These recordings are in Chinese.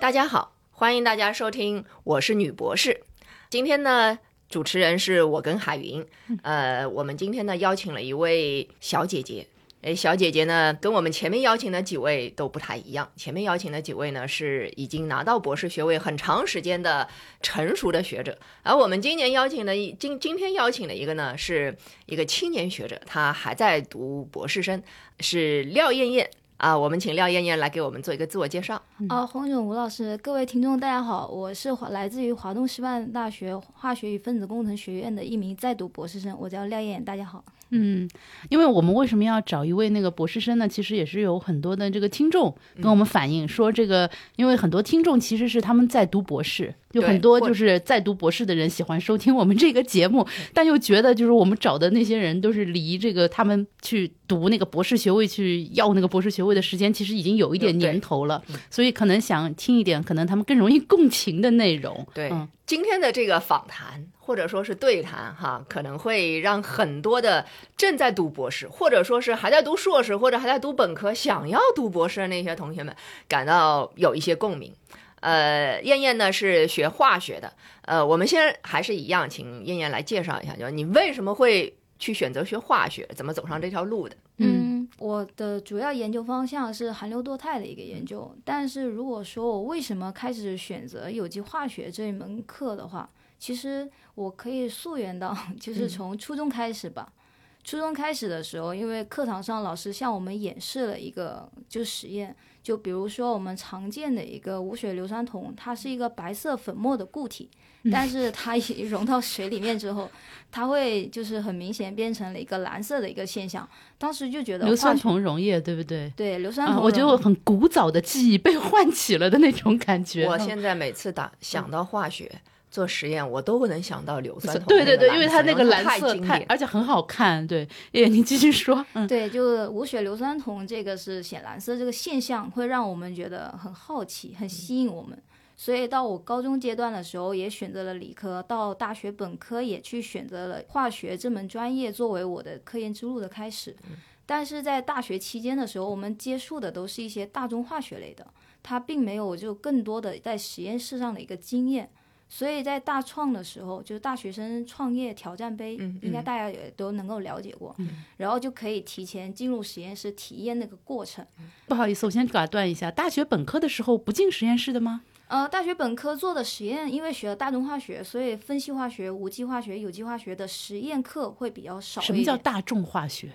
大家好，欢迎大家收听，我是女博士。今天呢，主持人是我跟海云。呃，我们今天呢邀请了一位小姐姐。哎，小姐姐呢，跟我们前面邀请的几位都不太一样。前面邀请的几位呢，是已经拿到博士学位很长时间的成熟的学者，而我们今年邀请的今今天邀请的一个呢，是一个青年学者，他还在读博士生，是廖艳艳。啊，我们请廖艳艳来给我们做一个自我介绍。啊，洪总吴老师，各位听众，大家好，我是来自于华东师范大学化学与分子工程学院的一名在读博士生，我叫廖艳艳，大家好。嗯，因为我们为什么要找一位那个博士生呢？其实也是有很多的这个听众跟我们反映说，这个因为很多听众其实是他们在读博士。有很多就是在读博士的人喜欢收听我们这个节目，但又觉得就是我们找的那些人都是离这个他们去读那个博士学位去要那个博士学位的时间，其实已经有一点年头了，所以可能想听一点可能他们更容易共情的内容。对，今天的这个访谈或者说是对谈哈，可能会让很多的正在读博士，或者说是还在读硕士或者还在读本科想要读博士的那些同学们感到有一些共鸣。呃，燕燕呢是学化学的。呃，我们先还是一样，请燕燕来介绍一下，就是你为什么会去选择学化学，怎么走上这条路的？嗯，我的主要研究方向是含硫多肽的一个研究。但是如果说我为什么开始选择有机化学这一门课的话，其实我可以溯源到 就是从初中开始吧。初中开始的时候，因为课堂上老师向我们演示了一个就实验。就比如说我们常见的一个无水硫酸铜，它是一个白色粉末的固体，但是它一 融到水里面之后，它会就是很明显变成了一个蓝色的一个现象。当时就觉得硫酸铜溶液，对不对？对，硫酸铜。我觉得我很古早的记忆被唤起了的那种感觉。我现在每次打想到化学。做实验我都能想到硫酸铜，对对对，因为它那个蓝色太，而且很好看。对，哎，你继续说。嗯，对，就无血硫酸铜这个是显蓝色这个现象，会让我们觉得很好奇，很吸引我们。所以到我高中阶段的时候，也选择了理科；到大学本科也去选择了化学这门专业作为我的科研之路的开始。但是在大学期间的时候，我们接触的都是一些大众化学类的，它并没有就更多的在实验室上的一个经验。所以在大创的时候，就是大学生创业挑战杯，应该大家也都能够了解过，然后就可以提前进入实验室体验那个过程。不好意思，我先打断一下，大学本科的时候不进实验室的吗？呃，大学本科做的实验，因为学了大众化学，所以分析化学、无机化学、有机化学的实验课会比较少。什么叫大众化学？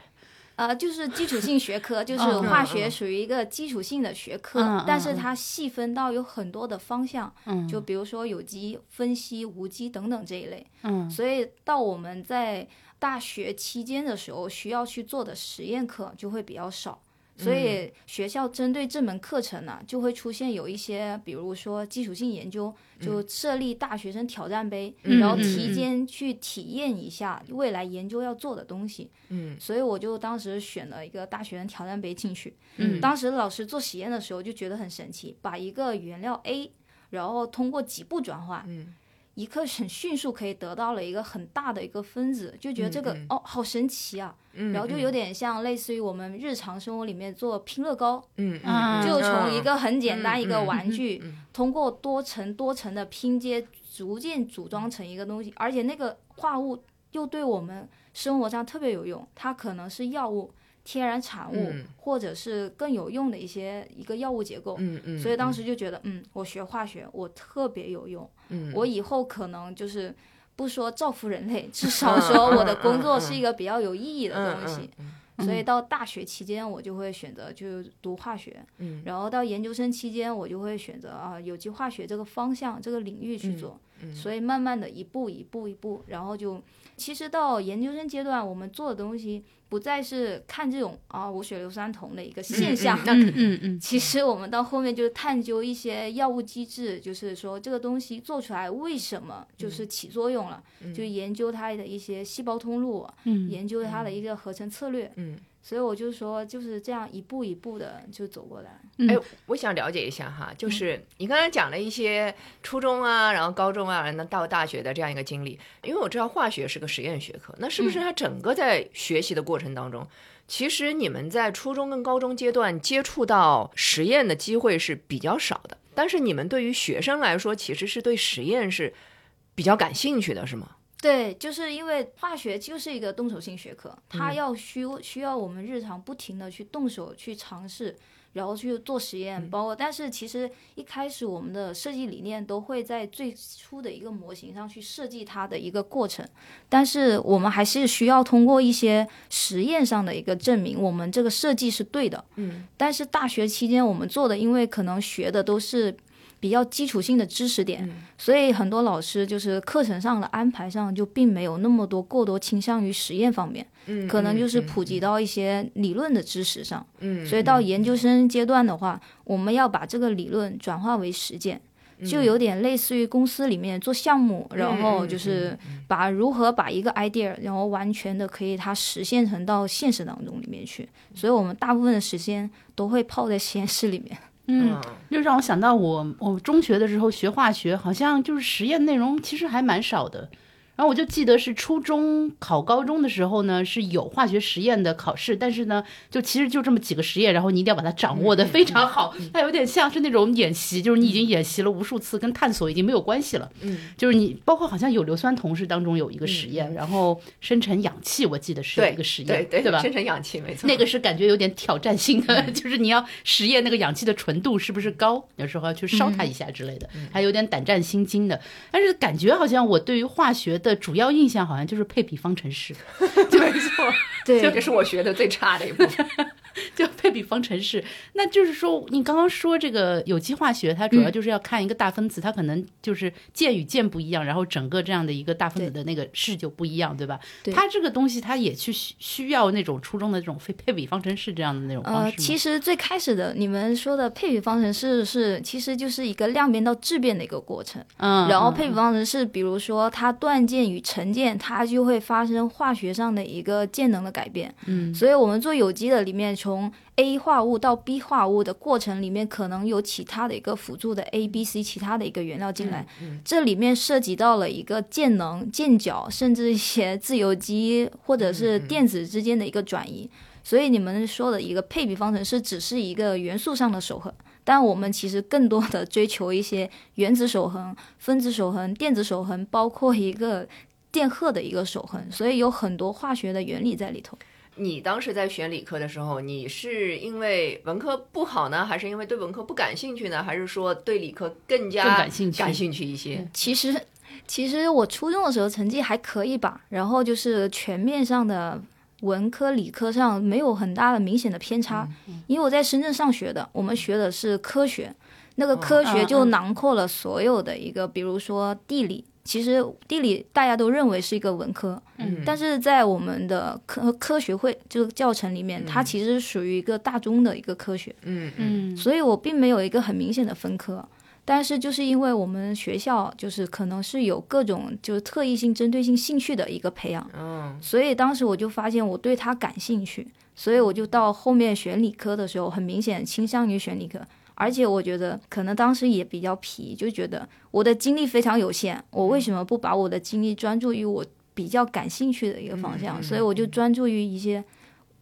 呃，就是基础性学科，就 是化学属于一个基础性的学科，但是它细分到有很多的方向，就比如说有机分析、无机等等这一类。嗯，所以到我们在大学期间的时候，需要去做的实验课就会比较少。所以学校针对这门课程呢，就会出现有一些，比如说基础性研究，就设立大学生挑战杯，然后提前去体验一下未来研究要做的东西。嗯，所以我就当时选了一个大学生挑战杯进去。嗯，当时老师做实验的时候就觉得很神奇，把一个原料 A，然后通过几步转化。嗯。一刻很迅速可以得到了一个很大的一个分子，就觉得这个哦好神奇啊，然后就有点像类似于我们日常生活里面做拼乐高，嗯就从一个很简单一个玩具，通过多层多层的拼接，逐渐组装成一个东西，而且那个化物又对我们生活上特别有用，它可能是药物。天然产物，或者是更有用的一些一个药物结构，嗯嗯，所以当时就觉得，嗯，我学化学我特别有用，嗯，我以后可能就是不说造福人类，至少说我的工作是一个比较有意义的东西，所以到大学期间我就会选择就读化学，嗯，然后到研究生期间我就会选择啊有机化学这个方向这个领域去做，所以慢慢的一步一步一步，然后就其实到研究生阶段我们做的东西。不再是看这种啊无血硫酸铜的一个现象，嗯嗯嗯，其实我们到后面就是探究一些药物机制，就是说这个东西做出来为什么就是起作用了，就研究它的一些细胞通路，嗯，研究它的一个合成策略，嗯。所以我就说，就是这样一步一步的就走过来。哎，我想了解一下哈，就是你刚才讲了一些初中啊，然后高中啊，那到大学的这样一个经历。因为我知道化学是个实验学科，那是不是它整个在学习的过程当中，其实你们在初中跟高中阶段接触到实验的机会是比较少的？但是你们对于学生来说，其实是对实验是比较感兴趣的，是吗？对，就是因为化学就是一个动手性学科，它要需需要我们日常不停的去动手去尝试。然后去做实验，包括，但是其实一开始我们的设计理念都会在最初的一个模型上去设计它的一个过程，但是我们还是需要通过一些实验上的一个证明，我们这个设计是对的。嗯，但是大学期间我们做的，因为可能学的都是。比较基础性的知识点，所以很多老师就是课程上的安排上就并没有那么多过多倾向于实验方面，可能就是普及到一些理论的知识上。嗯，所以到研究生阶段的话，我们要把这个理论转化为实践，就有点类似于公司里面做项目，然后就是把如何把一个 idea，然后完全的可以它实现成到现实当中里面去。所以我们大部分的时间都会泡在实验室里面。嗯，就让我想到我我中学的时候学化学，好像就是实验内容其实还蛮少的。然后我就记得是初中考高中的时候呢，是有化学实验的考试，但是呢，就其实就这么几个实验，然后你一定要把它掌握的非常好。它有点像是那种演习，就是你已经演习了无数次，跟探索已经没有关系了。嗯，就是你包括好像有硫酸铜是当中有一个实验，然后生成氧气，我记得是有一个实验，对对吧？生成氧气没错，那个是感觉有点挑战性的，就是你要实验那个氧气的纯度是不是高，有时候要去烧它一下之类的，还有点胆战心惊的。但是感觉好像我对于化学的主要印象。好像就是配比方程式，没错，对，这个是我学的最差的一部分。就配比方程式，那就是说，你刚刚说这个有机化学，它主要就是要看一个大分子，它可能就是键与键不一样，然后整个这样的一个大分子的那个式就不一样，对吧？它这个东西，它也去需要那种初中的这种配配比方程式这样的那种方式。呃，其实最开始的你们说的配比方程式是，其实就是一个量变到质变的一个过程。嗯，然后配比方程式，比如说它断键与成键，它就会发生化学上的一个键能的改变。嗯，所以我们做有机的里面。从 A 化物到 B 化物的过程里面，可能有其他的一个辅助的 A、B、C 其他的一个原料进来，这里面涉及到了一个键能、键角，甚至一些自由基或者是电子之间的一个转移。所以你们说的一个配比方程式只是一个元素上的守恒，但我们其实更多的追求一些原子守恒、分子守恒、电子守恒，包括一个电荷的一个守恒。所以有很多化学的原理在里头。你当时在选理科的时候，你是因为文科不好呢，还是因为对文科不感兴趣呢？还是说对理科更加感兴趣感兴趣一些？其实，其实我初中的时候成绩还可以吧，然后就是全面上的文科、理科上没有很大的明显的偏差。因为我在深圳上学的，我们学的是科学，那个科学就囊括了所有的一个，比如说地理。其实地理大家都认为是一个文科，嗯，但是在我们的科科学会这个教程里面，它其实属于一个大中的一个科学，嗯嗯，所以我并没有一个很明显的分科，但是就是因为我们学校就是可能是有各种就是特异性、针对性兴趣的一个培养，嗯，所以当时我就发现我对它感兴趣，所以我就到后面选理科的时候，很明显倾向于选理科。而且我觉得可能当时也比较皮，就觉得我的精力非常有限，我为什么不把我的精力专注于我比较感兴趣的一个方向？所以我就专注于一些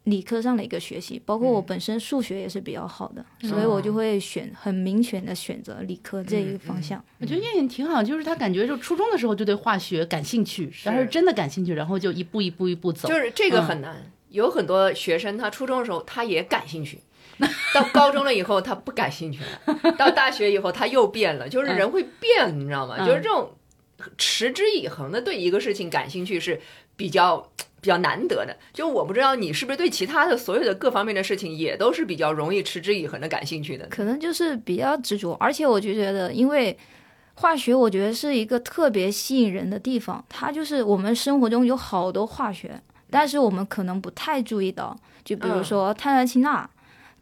理科上的一个学习，包括我本身数学也是比较好的，所以我就会选很明显的选择理科这一个方向。我觉得燕燕挺好，就是她感觉就初中的时候就对化学感兴趣，但是真的感兴趣，然后就一步一步一步走。就是这个很难，有很多学生他初中的时候他也感兴趣。到高中了以后，他不感兴趣了；到大学以后，他又变了。就是人会变，你知道吗？就是这种持之以恒的对一个事情感兴趣是比较比较难得的。就我不知道你是不是对其他的所有的各方面的事情也都是比较容易持之以恒的感兴趣的。可能就是比较执着，而且我就觉得，因为化学，我觉得是一个特别吸引人的地方。它就是我们生活中有好多化学，但是我们可能不太注意到。就比如说碳酸氢钠。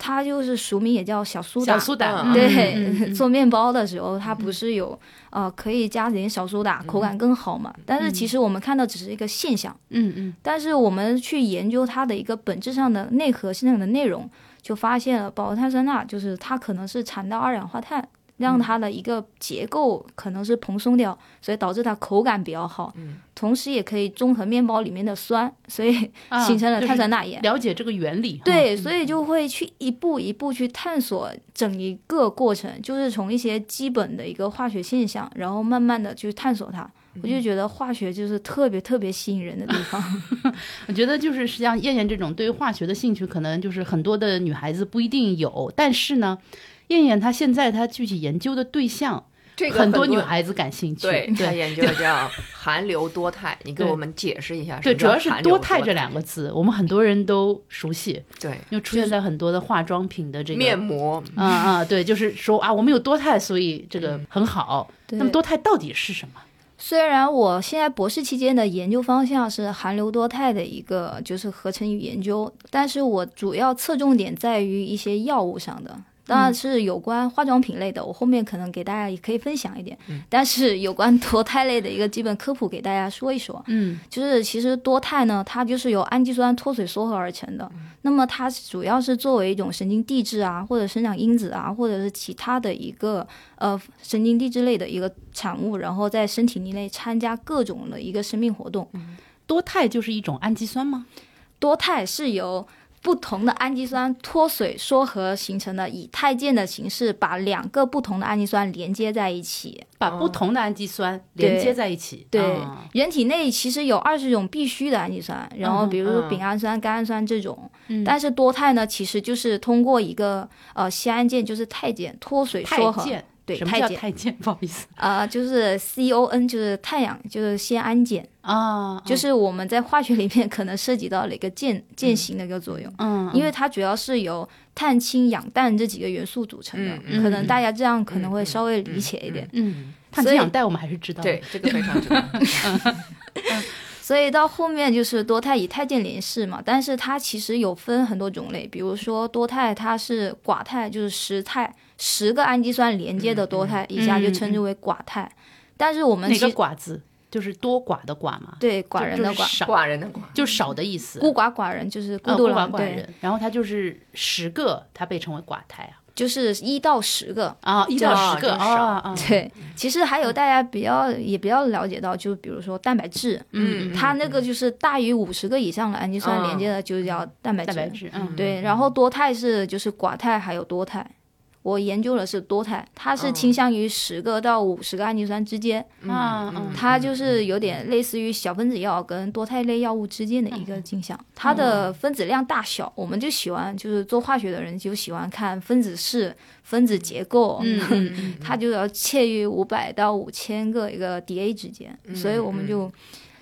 它就是俗名也叫小苏打，小苏打。对，做面包的时候它不是有呃可以加点小苏打，口感更好嘛？但是其实我们看到只是一个现象，嗯嗯。但是我们去研究它的一个本质上的内核性的内容，就发现了饱和碳酸钠就是它可能是产到二氧化碳让它的一个结构可能是蓬松掉，所以导致它口感比较好。嗯，同时也可以中和面包里面的酸，所以形成了碳酸钠盐。了解这个原理，对，所以就会去一步一步去探索整一个过程，就是从一些基本的一个化学现象，然后慢慢的去探索它。我就觉得化学就是特别特别吸引人的地方。我觉得就是实际上燕燕这种对于化学的兴趣，可能就是很多的女孩子不一定有。但是呢，燕燕她现在她具体研究的对象，这个很多女孩子感兴趣。对，她研究的叫含硫多肽，你给我们解释一下。对，主要是多肽这两个字，我们很多人都熟悉。对，又出现在很多的化妆品的这个面膜。啊啊，对，就是说啊，我们有多肽，所以这个很好。那么多肽到底是什么？虽然我现在博士期间的研究方向是含流多肽的一个就是合成与研究，但是我主要侧重点在于一些药物上的。当然是有关化妆品类的，我后面可能给大家也可以分享一点。但是有关多肽类的一个基本科普，给大家说一说。嗯，就是其实多肽呢，它就是由氨基酸脱水缩合而成的。那么它主要是作为一种神经递质啊，或者生长因子啊，或者是其他的一个呃神经递质类的一个产物，然后在身体内参加各种的一个生命活动。多肽就是一种氨基酸吗？多肽是由。不同的氨基酸脱水缩合形成的以肽键的形式，把两个不同的氨基酸连接在一起，把不同的氨基酸连接在一起。对，人体内其实有二十种必需的氨基酸，然后比如说丙氨酸、甘氨酸这种。但是多肽呢，其实就是通过一个呃酰胺键，就是肽键脱水缩合。对，什么叫肽键？不好意思，啊，就是 C O N，就是太阳，就是酰胺键啊，就是我们在化学里面可能涉及到了一个键键型的一个作用，嗯，因为它主要是由碳、氢、氧、氮这几个元素组成的，可能大家这样可能会稍微理解一点，嗯，碳、氢、氧、氮我们还是知道，对，这个非常知道。所以到后面就是多肽以肽键联系嘛，但是它其实有分很多种类，比如说多肽它是寡肽，就是十肽。十个氨基酸连接的多肽，以下就称之为寡肽。但是我们哪个寡字就是多寡的寡嘛？对，寡人的寡，寡人的寡，就少的意思。孤寡寡人就是孤独寡人。然后它就是十个，它被称为寡肽啊。就是一到十个啊，一到十个啊。对，其实还有大家比较也比较了解到，就比如说蛋白质，嗯，它那个就是大于五十个以上的氨基酸连接的，就叫蛋白质。蛋白质，嗯，对。然后多肽是就是寡肽还有多肽。我研究的是多肽，它是倾向于十个到五十个氨基酸之间，嗯，它就是有点类似于小分子药跟多肽类药物之间的一个镜像。它的分子量大小，我们就喜欢，就是做化学的人就喜欢看分子式、分子结构，它就要介于五百到五千个一个 Da 之间，所以我们就。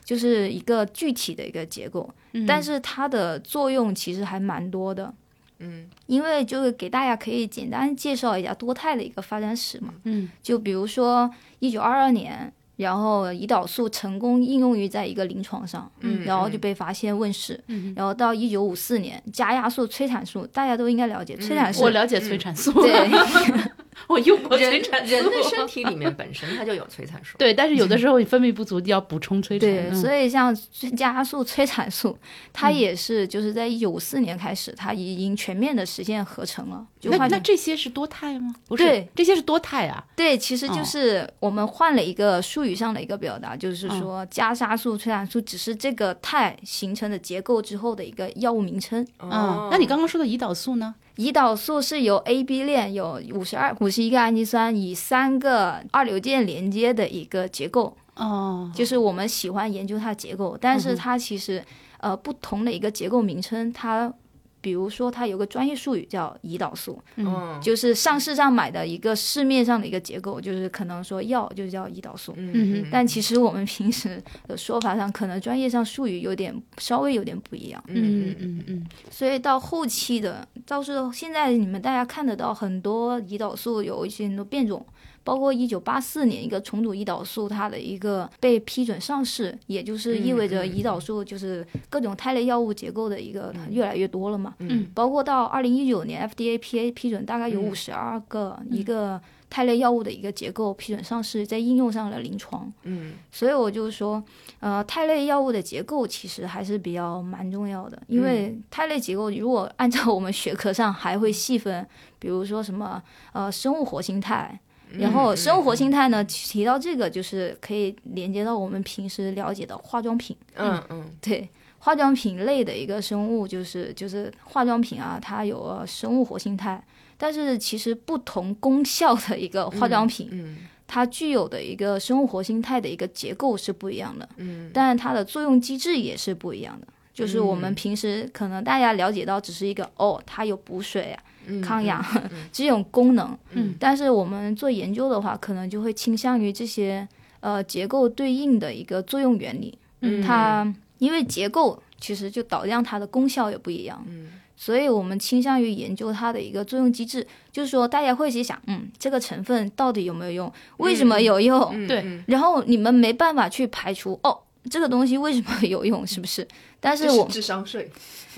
就是一个具体的一个结构，但是它的作用其实还蛮多的。嗯，因为就是给大家可以简单介绍一下多肽的一个发展史嘛。嗯，就比如说一九二二年，然后胰岛素成功应用于在一个临床上，嗯，然后就被发现问世。嗯，然后到一九五四年，加压素催产素大家都应该了解催产素，我了解催产素。对。我用过催产素，人的身体里面本身它就有催产素。对，但是有的时候你分泌不足，就要补充催产素。对，所以像加速、催产素，它也是就是在一九五四年开始，它已经全面的实现合成了。那那这些是多肽吗？不是，这些是多肽啊。对，其实就是我们换了一个术语上的一个表达，就是说加沙素、催产素只是这个肽形成的结构之后的一个药物名称。嗯，那你刚刚说的胰岛素呢？胰岛素是由 A B 链有五十二五十一个氨基酸以三个二硫键连接的一个结构。哦，就是我们喜欢研究它的结构，但是它其实呃不同的一个结构名称，它。比如说，它有个专业术语叫胰岛素，嗯，就是上市上买的一个市面上的一个结构，就是可能说药就叫胰岛素，嗯但其实我们平时的说法上，可能专业上术语有点稍微有点不一样，嗯嗯嗯，所以到后期的，倒是现在你们大家看得到很多胰岛素有一些很多变种。包括一九八四年一个重组胰岛素，它的一个被批准上市，也就是意味着胰岛素就是各种肽类药物结构的一个越来越多了嘛。嗯，包括到二零一九年 FDA PA 批准，大概有五十二个一个肽类药物的一个结构批准上市，在应用上了临床。嗯，所以我就说，呃，肽类药物的结构其实还是比较蛮重要的，因为肽类结构如果按照我们学科上还会细分，比如说什么呃生物活性肽。然后生物活性肽呢，提到这个就是可以连接到我们平时了解的化妆品。嗯嗯，对，化妆品类的一个生物就是就是化妆品啊，它有生物活性肽，但是其实不同功效的一个化妆品，嗯，它具有的一个生物活性肽的一个结构是不一样的。嗯，但是它的作用机制也是不一样的。就是我们平时可能大家了解到只是一个哦，它有补水啊。抗氧这种功能，嗯，但是我们做研究的话，可能就会倾向于这些呃结构对应的一个作用原理，嗯，它因为结构其实就导量它的功效也不一样，嗯，所以我们倾向于研究它的一个作用机制，就是说大家会去想，嗯，这个成分到底有没有用，为什么有用，对，然后你们没办法去排除，哦，这个东西为什么 有用，是不是？但是我智商税。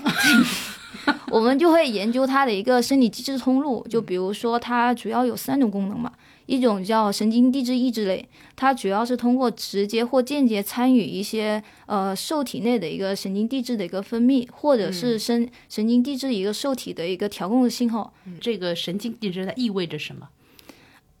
我们就会研究它的一个生理机制通路，就比如说它主要有三种功能嘛，一种叫神经递质抑制类，它主要是通过直接或间接参与一些呃受体内的一个神经递质的一个分泌，或者是神神经递质一个受体的一个调控的信号。这个神经递质它意味着什么？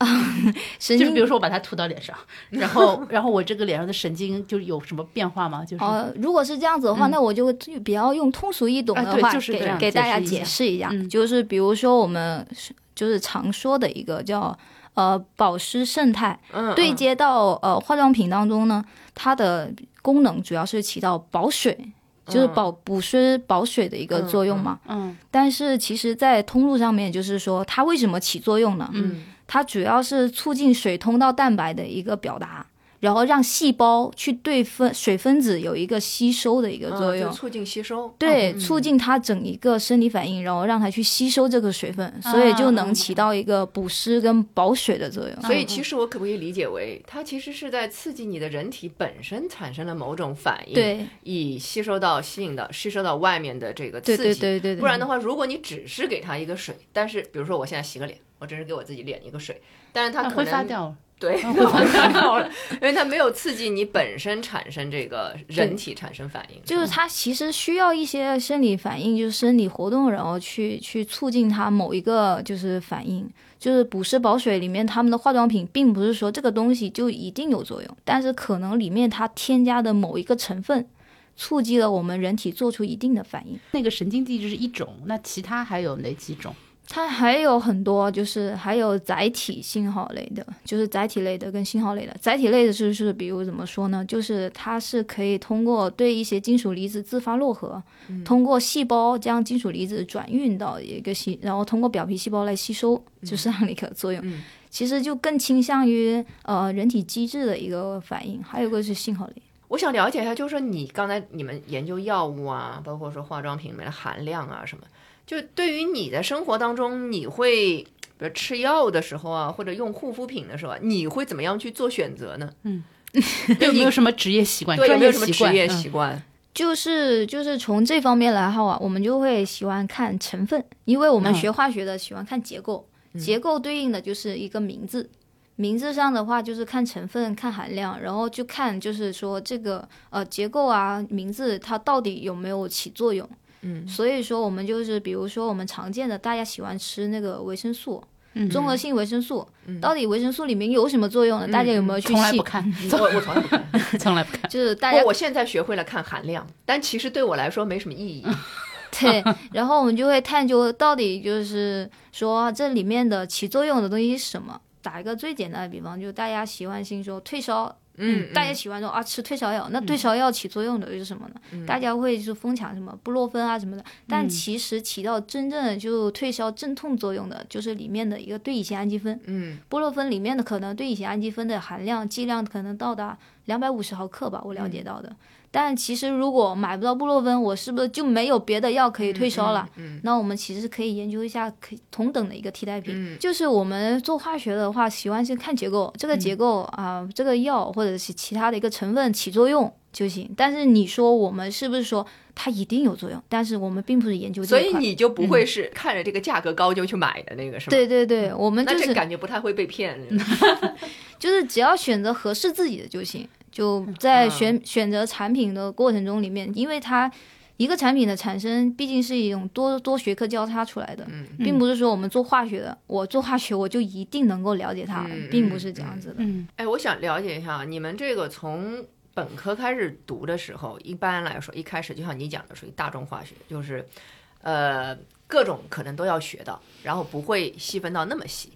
就是比如说我把它涂到脸上，然后 然后我这个脸上的神经就有什么变化吗？就是呃，如果是这样子的话，那我就比较用通俗易懂的话给给大家解释一下，就是比如说我们就是常说的一个叫呃保湿胜肽，对接到呃化妆品当中呢，它的功能主要是起到保水，就是保补湿保水的一个作用嘛。嗯，但是其实，在通路上面，就是说它为什么起作用呢？嗯。它主要是促进水通道蛋白的一个表达，然后让细胞去对分水分子有一个吸收的一个作用，促进吸收。对，促进它整一个生理反应，然后让它去吸收这个水分，所以就能起到一个补湿跟保水的作用。所以其实我可不可以理解为，它其实是在刺激你的人体本身产生了某种反应，对，以吸收到吸引到吸收到外面的这个刺激。对对对对。不然的话，如果你只是给它一个水，但是比如说我现在洗个脸。我只是给我自己脸一个水，但是它可能 发掉，对，挥发掉了，因为它没有刺激你本身产生这个 人体产生反应。就是它其实需要一些生理反应，就是生理活动，然后去去促进它某一个就是反应。就是补湿保水里面，他们的化妆品并不是说这个东西就一定有作用，但是可能里面它添加的某一个成分，促进了我们人体做出一定的反应。那个神经递质是一种，那其他还有哪几种？它还有很多，就是还有载体信号类的，就是载体类的跟信号类的。载体类的就是，比如怎么说呢？就是它是可以通过对一些金属离子自发络合，通过细胞将金属离子转运到一个细，然后通过表皮细胞来吸收，就是这样的一个作用。其实就更倾向于呃人体机制的一个反应。还有一个是信号类。我想了解一下，就是说你刚才你们研究药物啊，包括说化妆品里面的含量啊什么。就对于你的生活当中，你会比如吃药的时候啊，或者用护肤品的时候，你会怎么样去做选择呢？嗯，有没有什么职业习惯？对，有没有什么职业习惯？就是就是从这方面来话，我们就会喜欢看成分，因为我们学化学的喜欢看结构，结构对应的就是一个名字，名字上的话就是看成分、看含量，然后就看就是说这个呃结构啊，名字它到底有没有起作用。嗯，所以说我们就是，比如说我们常见的，大家喜欢吃那个维生素，综合性维生素，到底维生素里面有什么作用呢？大家有没有去？从来不看，我我从来不看，从来不看。就是大家，我现在学会了看含量，但其实对我来说没什么意义。对，然后我们就会探究到底就是说这里面的起作用的东西是什么。打一个最简单的比方，就大家习惯性说退烧。嗯，大家喜欢说啊，吃退烧药，那退烧药起作用的是什么呢？大家会就疯抢什么布洛芬啊什么的，但其实起到真正的就退烧镇痛作用的，就是里面的一个对乙酰氨基酚。嗯，布洛芬里面的可能对乙酰氨基酚的含量剂量可能到达两百五十毫克吧，我了解到的。但其实如果买不到布洛芬，我是不是就没有别的药可以退烧了？嗯，那我们其实可以研究一下可同等的一个替代品。嗯就是我们做化学的话，喜欢是看结构，这个结构啊，这个药或者是其他的一个成分起作用就行。但是你说我们是不是说它一定有作用？但是我们并不是研究这所以你就不会是看着这个价格高就去买的那个是吗？对对对，我们就是感觉不太会被骗。就是只要选择合适自己的就行。就在选选择产品的过程中里面，因为它一个产品的产生毕竟是一种多多学科交叉出来的，并不是说我们做化学的，我做化学我就一定能够了解它，并不是这样子的。嗯，哎，我想了解一下，你们这个从本科开始读的时候，一般来说一开始就像你讲的，属于大众化学，就是呃各种可能都要学到，然后不会细分到那么细。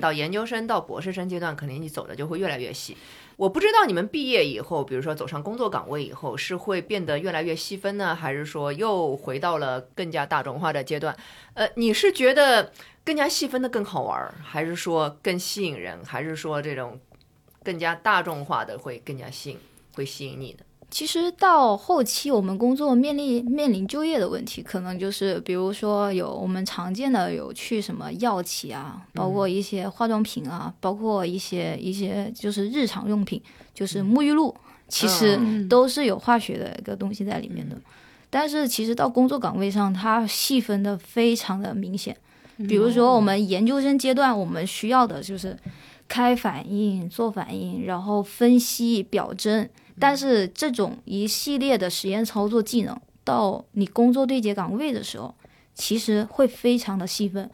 到研究生到博士生阶段，肯定你走的就会越来越细。我不知道你们毕业以后，比如说走上工作岗位以后，是会变得越来越细分呢，还是说又回到了更加大众化的阶段？呃，你是觉得更加细分的更好玩，还是说更吸引人，还是说这种更加大众化的会更加吸引，会吸引你呢？其实到后期，我们工作面临面临就业的问题，可能就是比如说有我们常见的有去什么药企啊，包括一些化妆品啊，包括一些一些就是日常用品，就是沐浴露，其实都是有化学的一个东西在里面的。但是其实到工作岗位上，它细分的非常的明显。比如说我们研究生阶段，我们需要的就是开反应、做反应，然后分析、表征。但是这种一系列的实验操作技能，到你工作对接岗位的时候，其实会非常的细分。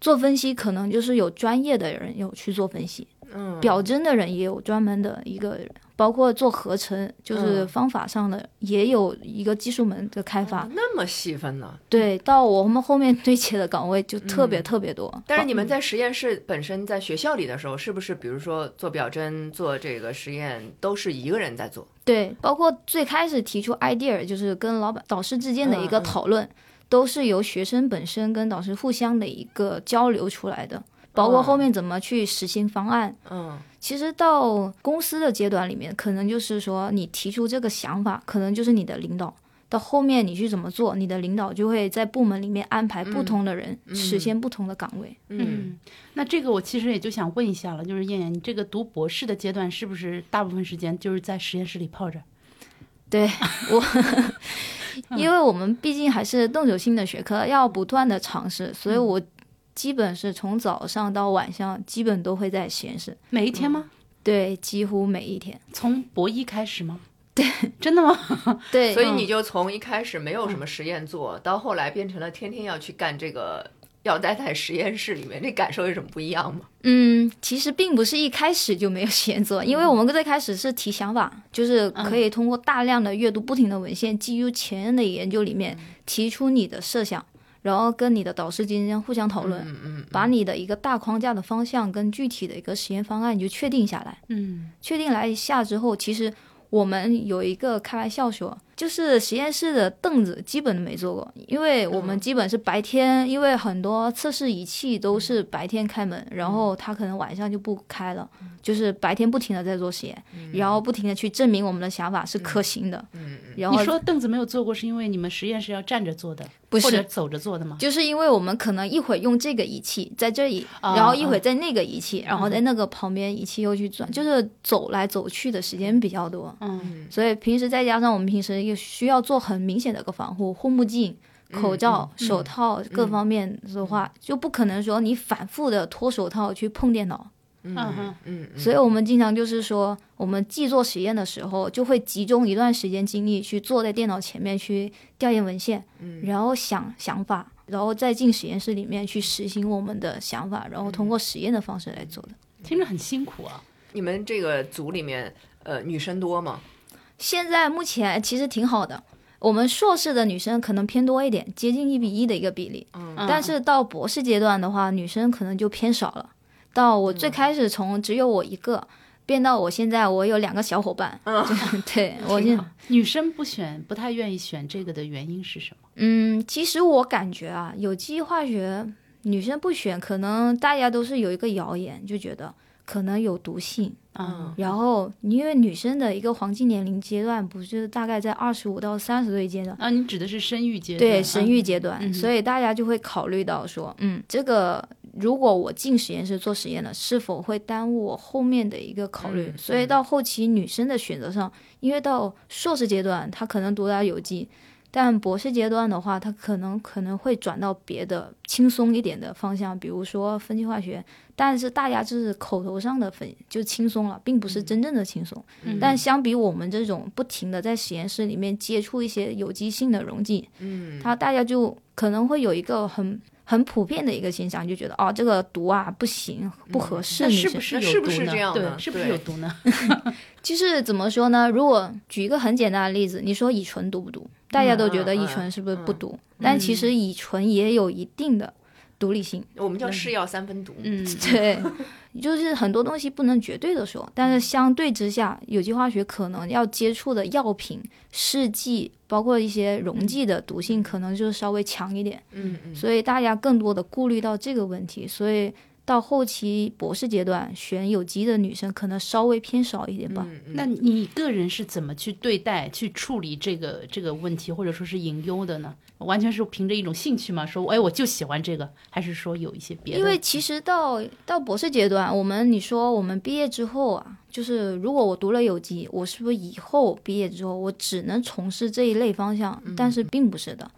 做分析可能就是有专业的人有去做分析，嗯，表征的人也有专门的一个。包括做合成，就是方法上的也有一个技术门的开发，那么细分呢？对，到我们后面对接的岗位就特别特别多。但是你们在实验室本身在学校里的时候，是不是比如说做表征、做这个实验都是一个人在做？对，包括最开始提出 idea，就是跟老板、导师之间的一个讨论，都是由学生本身跟导师互相的一个交流出来的。包括后面怎么去实行方案，嗯，其实到公司的阶段里面，可能就是说你提出这个想法，可能就是你的领导。到后面你去怎么做，你的领导就会在部门里面安排不同的人实现不同的岗位。嗯，那这个我其实也就想问一下了，就是燕燕，你这个读博士的阶段是不是大部分时间就是在实验室里泡着？对我，因为我们毕竟还是动手性的学科，要不断的尝试，所以我。基本是从早上到晚上，基本都会在实验室。每一天吗？对，几乎每一天。从博一开始吗？对，真的吗？对。所以你就从一开始没有什么实验做到后来变成了天天要去干这个，要待在实验室里面，这感受有什么不一样吗？嗯，其实并不是一开始就没有实验做，因为我们最开始是提想法，就是可以通过大量的阅读不停的文献，基于前人的研究里面提出你的设想。然后跟你的导师进行互相讨论，把你的一个大框架的方向跟具体的一个实验方案你就确定下来。嗯，确定来下之后，其实我们有一个开玩笑说。就是实验室的凳子基本都没坐过，因为我们基本是白天，因为很多测试仪器都是白天开门，然后他可能晚上就不开了，就是白天不停的在做实验，然后不停的去证明我们的想法是可行的。然后你说凳子没有坐过，是因为你们实验室要站着做的，不是走着做的吗？就是因为我们可能一会儿用这个仪器在这里，然后一会儿在那个仪器，然后在那个旁边仪器又去转，就是走来走去的时间比较多。嗯，所以平时再加上我们平时又需要做很。很明显的一个防护，护目镜、口罩、手套各方面的话，就不可能说你反复的脱手套去碰电脑。嗯嗯嗯。所以我们经常就是说，我们既做实验的时候，就会集中一段时间精力去坐在电脑前面去调研文献，然后想想法，然后再进实验室里面去实行我们的想法，然后通过实验的方式来做的。听着很辛苦啊！你们这个组里面，呃，女生多吗？现在目前其实挺好的。我们硕士的女生可能偏多一点，接近一比一的一个比例。嗯，但是到博士阶段的话，女生可能就偏少了。到我最开始从只有我一个，变到我现在我有两个小伙伴。嗯，对 我现女生不选，不太愿意选这个的原因是什么？嗯，其实我感觉啊，有机化学女生不选，可能大家都是有一个谣言，就觉得可能有毒性。嗯，然后因为女生的一个黄金年龄阶段不是大概在二十五到三十岁阶段啊，你指的是生育阶段？对，生育阶段，所以大家就会考虑到说，嗯，这个如果我进实验室做实验了，是否会耽误我后面的一个考虑？所以到后期女生的选择上，因为到硕士阶段，她可能读到有机，但博士阶段的话，他可能可能会转到别的轻松一点的方向，比如说分析化学。但是大家就是口头上的分就轻松了，并不是真正的轻松。但相比我们这种不停的在实验室里面接触一些有机性的溶剂，嗯，他大家就可能会有一个很。很普遍的一个现象，就觉得哦，这个毒啊不行，不合适。是不是是不是这样的？是不是有毒呢？其实怎么说呢？如果举一个很简单的例子，你说乙醇毒不毒？大家都觉得乙醇是不是不毒？但其实乙醇也有一定的毒理性。我们叫是药三分毒。嗯，对。就是很多东西不能绝对的说，但是相对之下，有机化学可能要接触的药品、试剂，包括一些溶剂的毒性，可能就是稍微强一点。嗯嗯。所以大家更多的顾虑到这个问题，所以到后期博士阶段选有机的女生可能稍微偏少一点吧。那你个人是怎么去对待、去处理这个这个问题，或者说是隐忧的呢？完全是凭着一种兴趣嘛？说，哎，我就喜欢这个，还是说有一些别的？因为其实到到博士阶段，我们你说我们毕业之后啊，就是如果我读了有机，我是不是以后毕业之后我只能从事这一类方向？但是并不是的。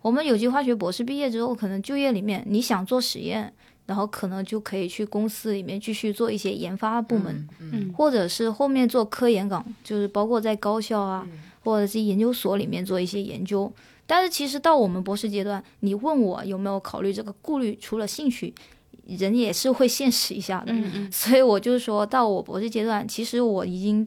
我们有机化学博士毕业之后，可能就业里面你想做实验，然后可能就可以去公司里面继续做一些研发部门，嗯，或者是后面做科研岗，就是包括在高校啊，或者是研究所里面做一些研究。但是其实到我们博士阶段，你问我有没有考虑这个顾虑，除了兴趣，人也是会现实一下的。嗯 嗯。所以我就是说到我博士阶段，其实我已经，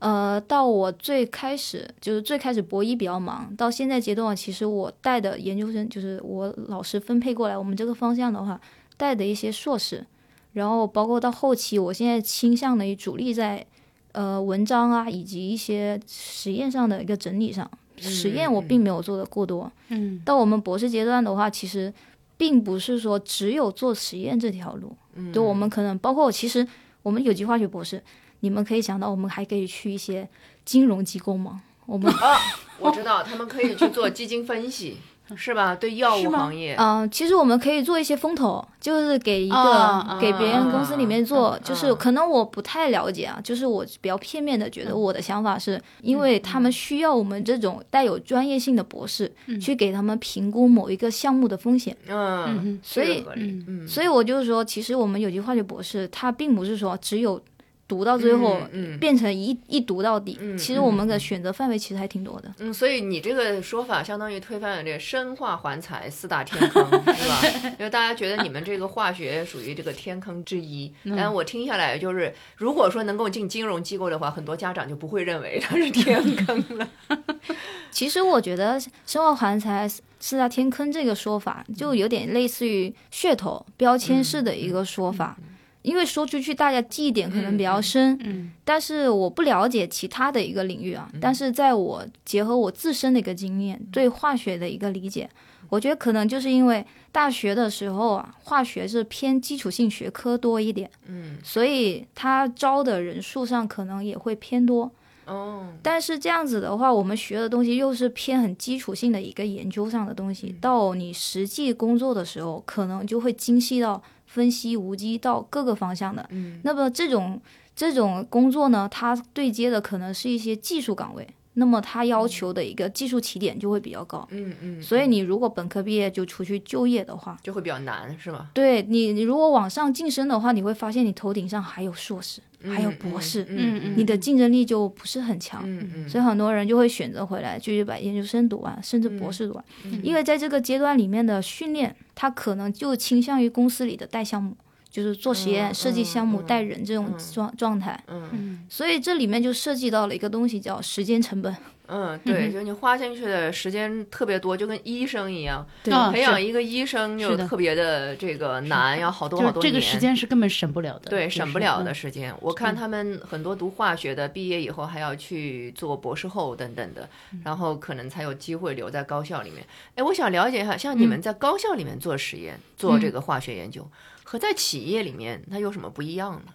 呃，到我最开始就是最开始博一比较忙，到现在阶段，其实我带的研究生就是我老师分配过来我们这个方向的话，带的一些硕士，然后包括到后期，我现在倾向的主力在，呃，文章啊以及一些实验上的一个整理上。实验我并没有做的过多，嗯，到我们博士阶段的话，其实并不是说只有做实验这条路，嗯，就我们可能包括其实我们有机化学博士，你们可以想到我们还可以去一些金融机构吗？我们啊，我知道他们可以去做基金分析。是吧？对药物行业，嗯，其实我们可以做一些风投，就是给一个给别人公司里面做，就是可能我不太了解啊，就是我比较片面的觉得我的想法是，因为他们需要我们这种带有专业性的博士去给他们评估某一个项目的风险，嗯，所以，嗯。所以我就是说，其实我们有机化学博士他并不是说只有。读到最后，变成一一读到底。其实我们的选择范围其实还挺多的。嗯，所以你这个说法相当于推翻了这个生化环材四大天坑，是吧？因为大家觉得你们这个化学属于这个天坑之一。但我听下来，就是如果说能够进金融机构的话，很多家长就不会认为它是天坑了。其实我觉得生化环材四大天坑这个说法，就有点类似于噱头标签式的一个说法。因为说出去大家记忆点可能比较深，嗯，但是我不了解其他的一个领域啊。但是在我结合我自身的一个经验，对化学的一个理解，我觉得可能就是因为大学的时候啊，化学是偏基础性学科多一点，嗯，所以它招的人数上可能也会偏多。哦，但是这样子的话，我们学的东西又是偏很基础性的一个研究上的东西，到你实际工作的时候，可能就会精细到。分析无机到各个方向的，嗯，那么这种这种工作呢，它对接的可能是一些技术岗位，那么他要求的一个技术起点就会比较高，嗯嗯，所以你如果本科毕业就出去就业的话，就会比较难，是吧？对你，你如果往上晋升的话，你会发现你头顶上还有硕士。还有博士，嗯嗯，你的竞争力就不是很强，嗯嗯，所以很多人就会选择回来继续把研究生读完，甚至博士读完，因为在这个阶段里面的训练，他可能就倾向于公司里的带项目，就是做实验、设计项目、带人这种状状态，嗯，所以这里面就涉及到了一个东西叫时间成本。嗯，对，就你花进去的时间特别多，就跟医生一样，对，培养一个医生就特别的这个难，要好多好多年。这个时间是根本省不了的。对，省不了的时间。我看他们很多读化学的，毕业以后还要去做博士后等等的，然后可能才有机会留在高校里面。哎，我想了解一下，像你们在高校里面做实验、做这个化学研究，和在企业里面它有什么不一样呢？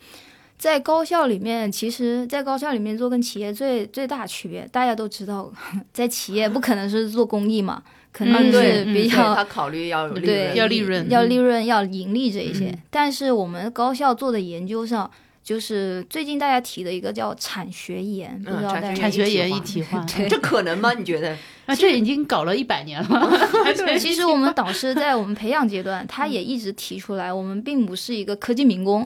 在高校里面，其实，在高校里面做跟企业最最大区别，大家都知道，在企业不可能是做公益嘛，肯定是比较他考虑要对要利润，要利润要盈利这一些。但是我们高校做的研究上，就是最近大家提的一个叫产学研，不知道大家产学研一体化，这可能吗？你觉得？啊，这已经搞了一百年了。其实我们导师在我们培养阶段，他也一直提出来，我们并不是一个科技民工，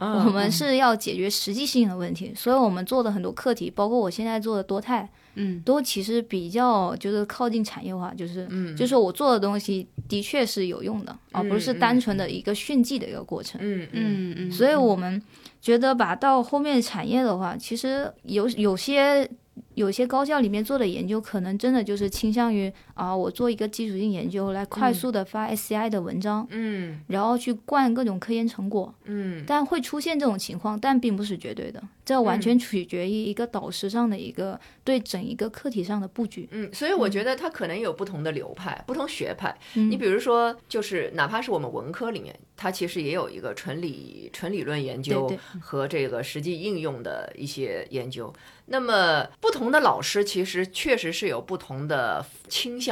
我们是要解决实际性的问题。所以我们做的很多课题，包括我现在做的多态，嗯，都其实比较就是靠近产业化，就是，嗯就是我做的东西的确是有用的，而不是单纯的一个炫技的一个过程。嗯嗯嗯。所以我们觉得吧，到后面产业的话，其实有有些。有些高校里面做的研究，可能真的就是倾向于啊，我做一个基础性研究来快速的发 SCI 的文章，嗯，然后去灌各种科研成果，嗯，但会出现这种情况，但并不是绝对的，这完全取决于一个导师上的一个对整一个课题上的布局，嗯，所以我觉得它可能有不同的流派、不同学派。你比如说，就是哪怕是我们文科里面，它其实也有一个纯理、纯理论研究和这个实际应用的一些研究。那么，不同的老师其实确实是有不同的倾向，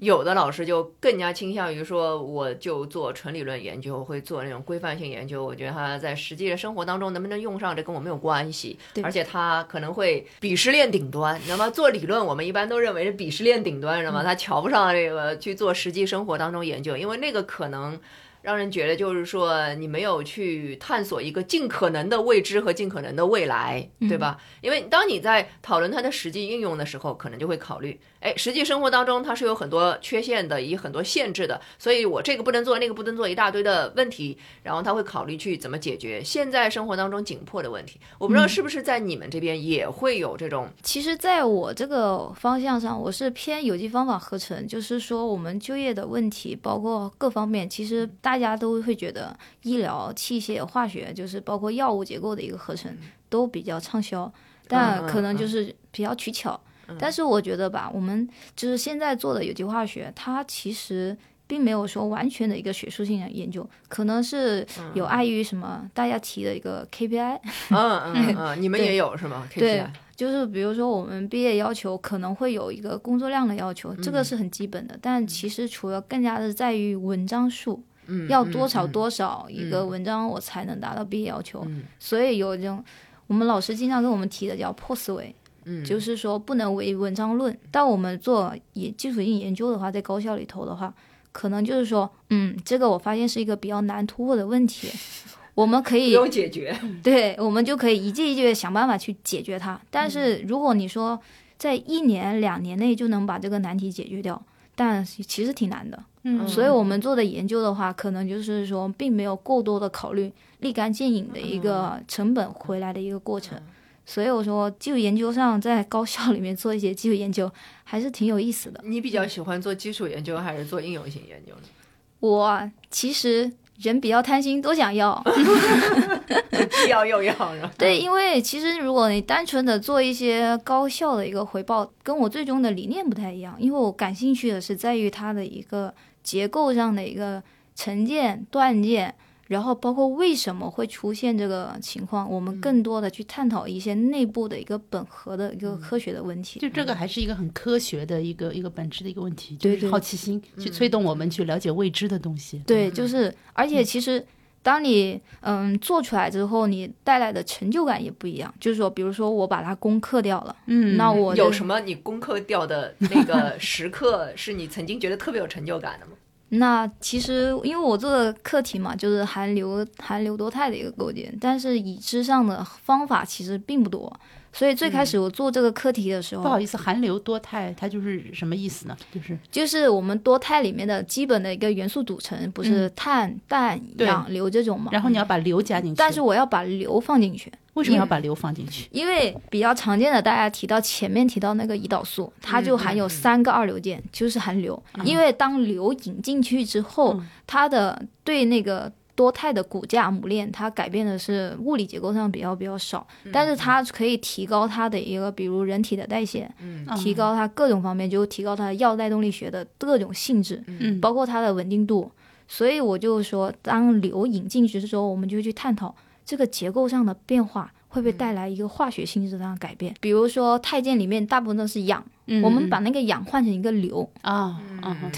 有的老师就更加倾向于说，我就做纯理论研究，会做那种规范性研究。我觉得他在实际的生活当中能不能用上，这跟我没有关系。而且他可能会鄙视链顶端，你知道吗？做理论，我们一般都认为是鄙视链顶端，知道吗？他瞧不上这个去做实际生活当中研究，因为那个可能。让人觉得就是说，你没有去探索一个尽可能的未知和尽可能的未来，对吧？因为当你在讨论它的实际应用的时候，可能就会考虑。哎，实际生活当中它是有很多缺陷的，以很多限制的，所以我这个不能做，那个不能做，一大堆的问题，然后他会考虑去怎么解决现在生活当中紧迫的问题。我不知道是不是在你们这边也会有这种。其实，在我这个方向上，我是偏有机方法合成，就是说我们就业的问题，包括各方面，其实大家都会觉得医疗器械、化学，就是包括药物结构的一个合成，都比较畅销，但可能就是比较取巧。但是我觉得吧，我们就是现在做的有机化学，它其实并没有说完全的一个学术性的研究，可能是有碍于什么大家提的一个 KPI。嗯嗯嗯，你们也有是吗？对，就是比如说我们毕业要求可能会有一个工作量的要求，这个是很基本的。但其实除了更加的在于文章数，要多少多少一个文章我才能达到毕业要求。所以有这种我们老师经常跟我们提的叫破思维。嗯，就是说不能为文章论。但我们做也基础性研究的话，在高校里头的话，可能就是说，嗯，这个我发现是一个比较难突破的问题，我们可以不用解决，对，我们就可以一届一届想办法去解决它。但是如果你说在一年两年内就能把这个难题解决掉，但其实挺难的。嗯，所以我们做的研究的话，可能就是说，并没有过多的考虑立竿见影的一个成本回来的一个过程。所以我说，技术研究上在高校里面做一些技术研究，还是挺有意思的。你比较喜欢做基础研究还是做应用型研究呢？我其实人比较贪心，都想要，既要又要？对，因为其实如果你单纯的做一些高效的一个回报，跟我最终的理念不太一样。因为我感兴趣的是在于它的一个结构上的一个沉淀、断件。然后包括为什么会出现这个情况，我们更多的去探讨一些内部的一个本核的一个科学的问题。就这个还是一个很科学的一个一个本质的一个问题，就是好奇心去推动我们去了解未知的东西。对，就是而且其实当你嗯做出来之后，你带来的成就感也不一样。就是说，比如说我把它攻克掉了，嗯，那我有什么你攻克掉的那个时刻 是你曾经觉得特别有成就感的吗？那其实，因为我做的课题嘛，就是含硫含硫多肽的一个构建，但是已知上的方法其实并不多。所以最开始我做这个课题的时候，不好意思，含硫多肽它就是什么意思呢？就是就是我们多肽里面的基本的一个元素组成，不是碳、氮、氧、硫这种吗？然后你要把硫加进去，但是我要把硫放进去。为什么要把硫放进去？因为比较常见的，大家提到前面提到那个胰岛素，它就含有三个二硫键，就是含硫。因为当硫引进去之后，它的对那个。多肽的骨架母链，它改变的是物理结构上比较比较少，但是它可以提高它的一个，比如人体的代谢，提高它各种方面，就提高它药代动力学的各种性质，包括它的稳定度。所以我就说，当硫引进去之后，我们就去探讨这个结构上的变化会不会带来一个化学性质上的改变。比如说，太键里面大部分都是氧，我们把那个氧换成一个硫啊，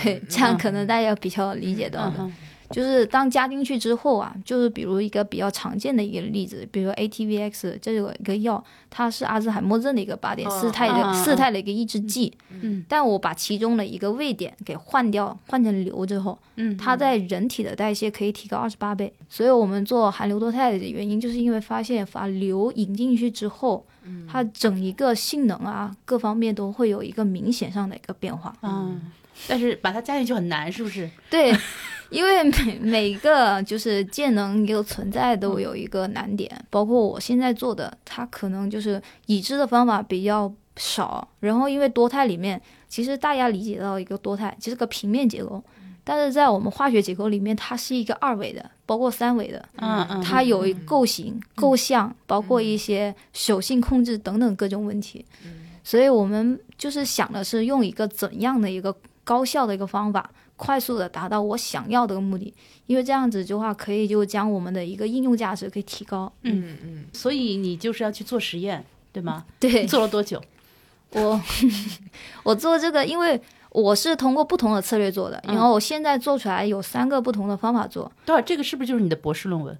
对，这样可能大家比较理解到的。就是当加进去之后啊，就是比如一个比较常见的一个例子，比如 ATVX 这有一个药，它是阿兹海默症的一个靶点四肽的四肽的一个抑制剂。嗯，但我把其中的一个位点给换掉，换成硫之后，嗯，它在人体的代谢可以提高二十八倍。所以我们做含硫多肽的原因，就是因为发现把硫引进去之后，它整一个性能啊，各方面都会有一个明显上的一个变化。嗯，但是把它加进去很难，是不是？对。因为每每个就是键能一个存在都有一个难点，包括我现在做的，它可能就是已知的方法比较少。然后因为多肽里面，其实大家理解到一个多肽就是个平面结构，但是在我们化学结构里面，它是一个二维的，包括三维的，嗯嗯，它有构型、构象，包括一些手性控制等等各种问题。所以我们就是想的是用一个怎样的一个高效的一个方法。快速的达到我想要的目的，因为这样子的话，可以就将我们的一个应用价值可以提高。嗯嗯，所以你就是要去做实验，对吗？对。做了多久？我 我做这个，因为我是通过不同的策略做的，然后我现在做出来有三个不同的方法做。多少？这个是不是就是你的博士论文？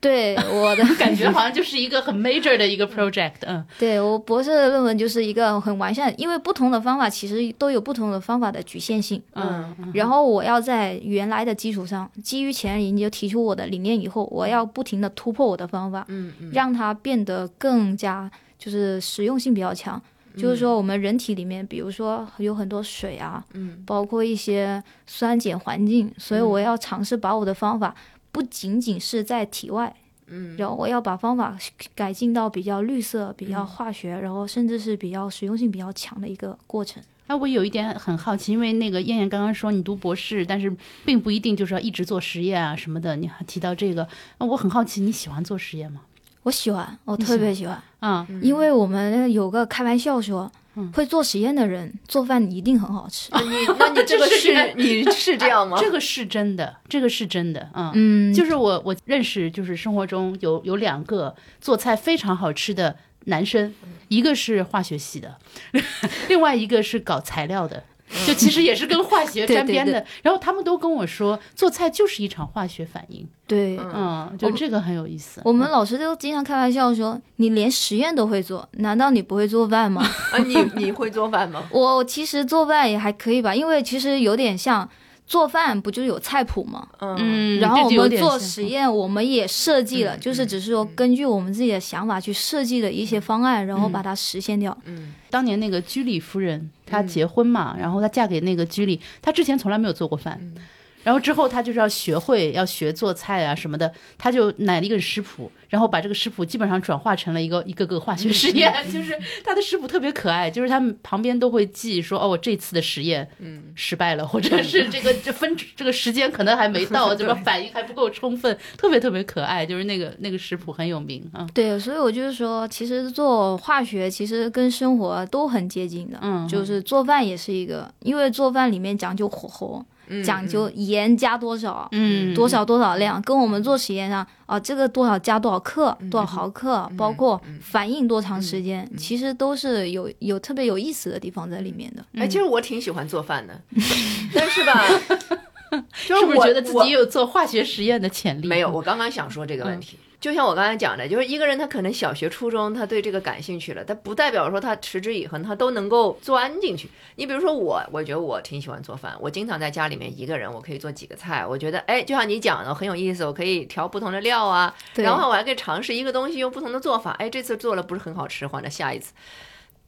对我的 感觉好像就是一个很 major 的一个 project，嗯，对我博士论文就是一个很完善，因为不同的方法其实都有不同的方法的局限性，嗯，然后我要在原来的基础上，基于前人研究提出我的理念以后，我要不停的突破我的方法，嗯嗯，让它变得更加就是实用性比较强，就是说我们人体里面，比如说有很多水啊，嗯，包括一些酸碱环境，所以我要尝试把我的方法。不仅仅是在体外，嗯，然后我要把方法改进到比较绿色、比较化学，然后甚至是比较实用性比较强的一个过程。那我有一点很好奇，因为那个燕燕刚刚说你读博士，但是并不一定就是要一直做实验啊什么的。你还提到这个，那我很好奇，你喜欢做实验吗？我喜欢，我特别喜欢啊，因为我们有个开玩笑说。会做实验的人做饭一定很好吃。你那你这个是 你是这样吗？这个是真的，这个是真的嗯嗯，就是我我认识，就是生活中有有两个做菜非常好吃的男生，一个是化学系的，另外一个是搞材料的。就其实也是跟化学沾边的，然后他们都跟我说，做菜就是一场化学反应。对，嗯，就这个很有意思。我们老师都经常开玩笑说：“你连实验都会做，难道你不会做饭吗？” 啊，你你会做饭吗？我其实做饭也还可以吧，因为其实有点像。做饭不就有菜谱吗？嗯，然后我们做实验，我们也设计了，就是只是说根据我们自己的想法去设计的一些方案，然后把它实现掉。嗯，当年那个居里夫人她结婚嘛，然后她嫁给那个居里，她之前从来没有做过饭。然后之后他就是要学会要学做菜啊什么的，他就买了一个食谱，然后把这个食谱基本上转化成了一个一个个化学实验。就是他的食谱特别可爱，就是他们旁边都会记说哦，我这次的实验嗯失败了，或者是这个这分这个时间可能还没到，这个反应还不够充分，特别特别可爱。就是那个那个食谱很有名啊。对，所以我就是说，其实做化学其实跟生活都很接近的，嗯，就是做饭也是一个，因为做饭里面讲究火候。讲究盐加多少，嗯，多少多少量，跟我们做实验上啊，这个多少加多少克，多少毫克，包括反应多长时间，其实都是有有特别有意思的地方在里面的。哎，其实我挺喜欢做饭的，但是吧，是不是觉得自己有做化学实验的潜力？没有，我刚刚想说这个问题。就像我刚才讲的，就是一个人他可能小学、初中他对这个感兴趣了，但不代表说他持之以恒，他都能够钻进去。你比如说我，我觉得我挺喜欢做饭，我经常在家里面一个人，我可以做几个菜。我觉得，哎，就像你讲的很有意思，我可以调不同的料啊，然后我还可以尝试一个东西用不同的做法。哎，这次做了不是很好吃，换了下一次。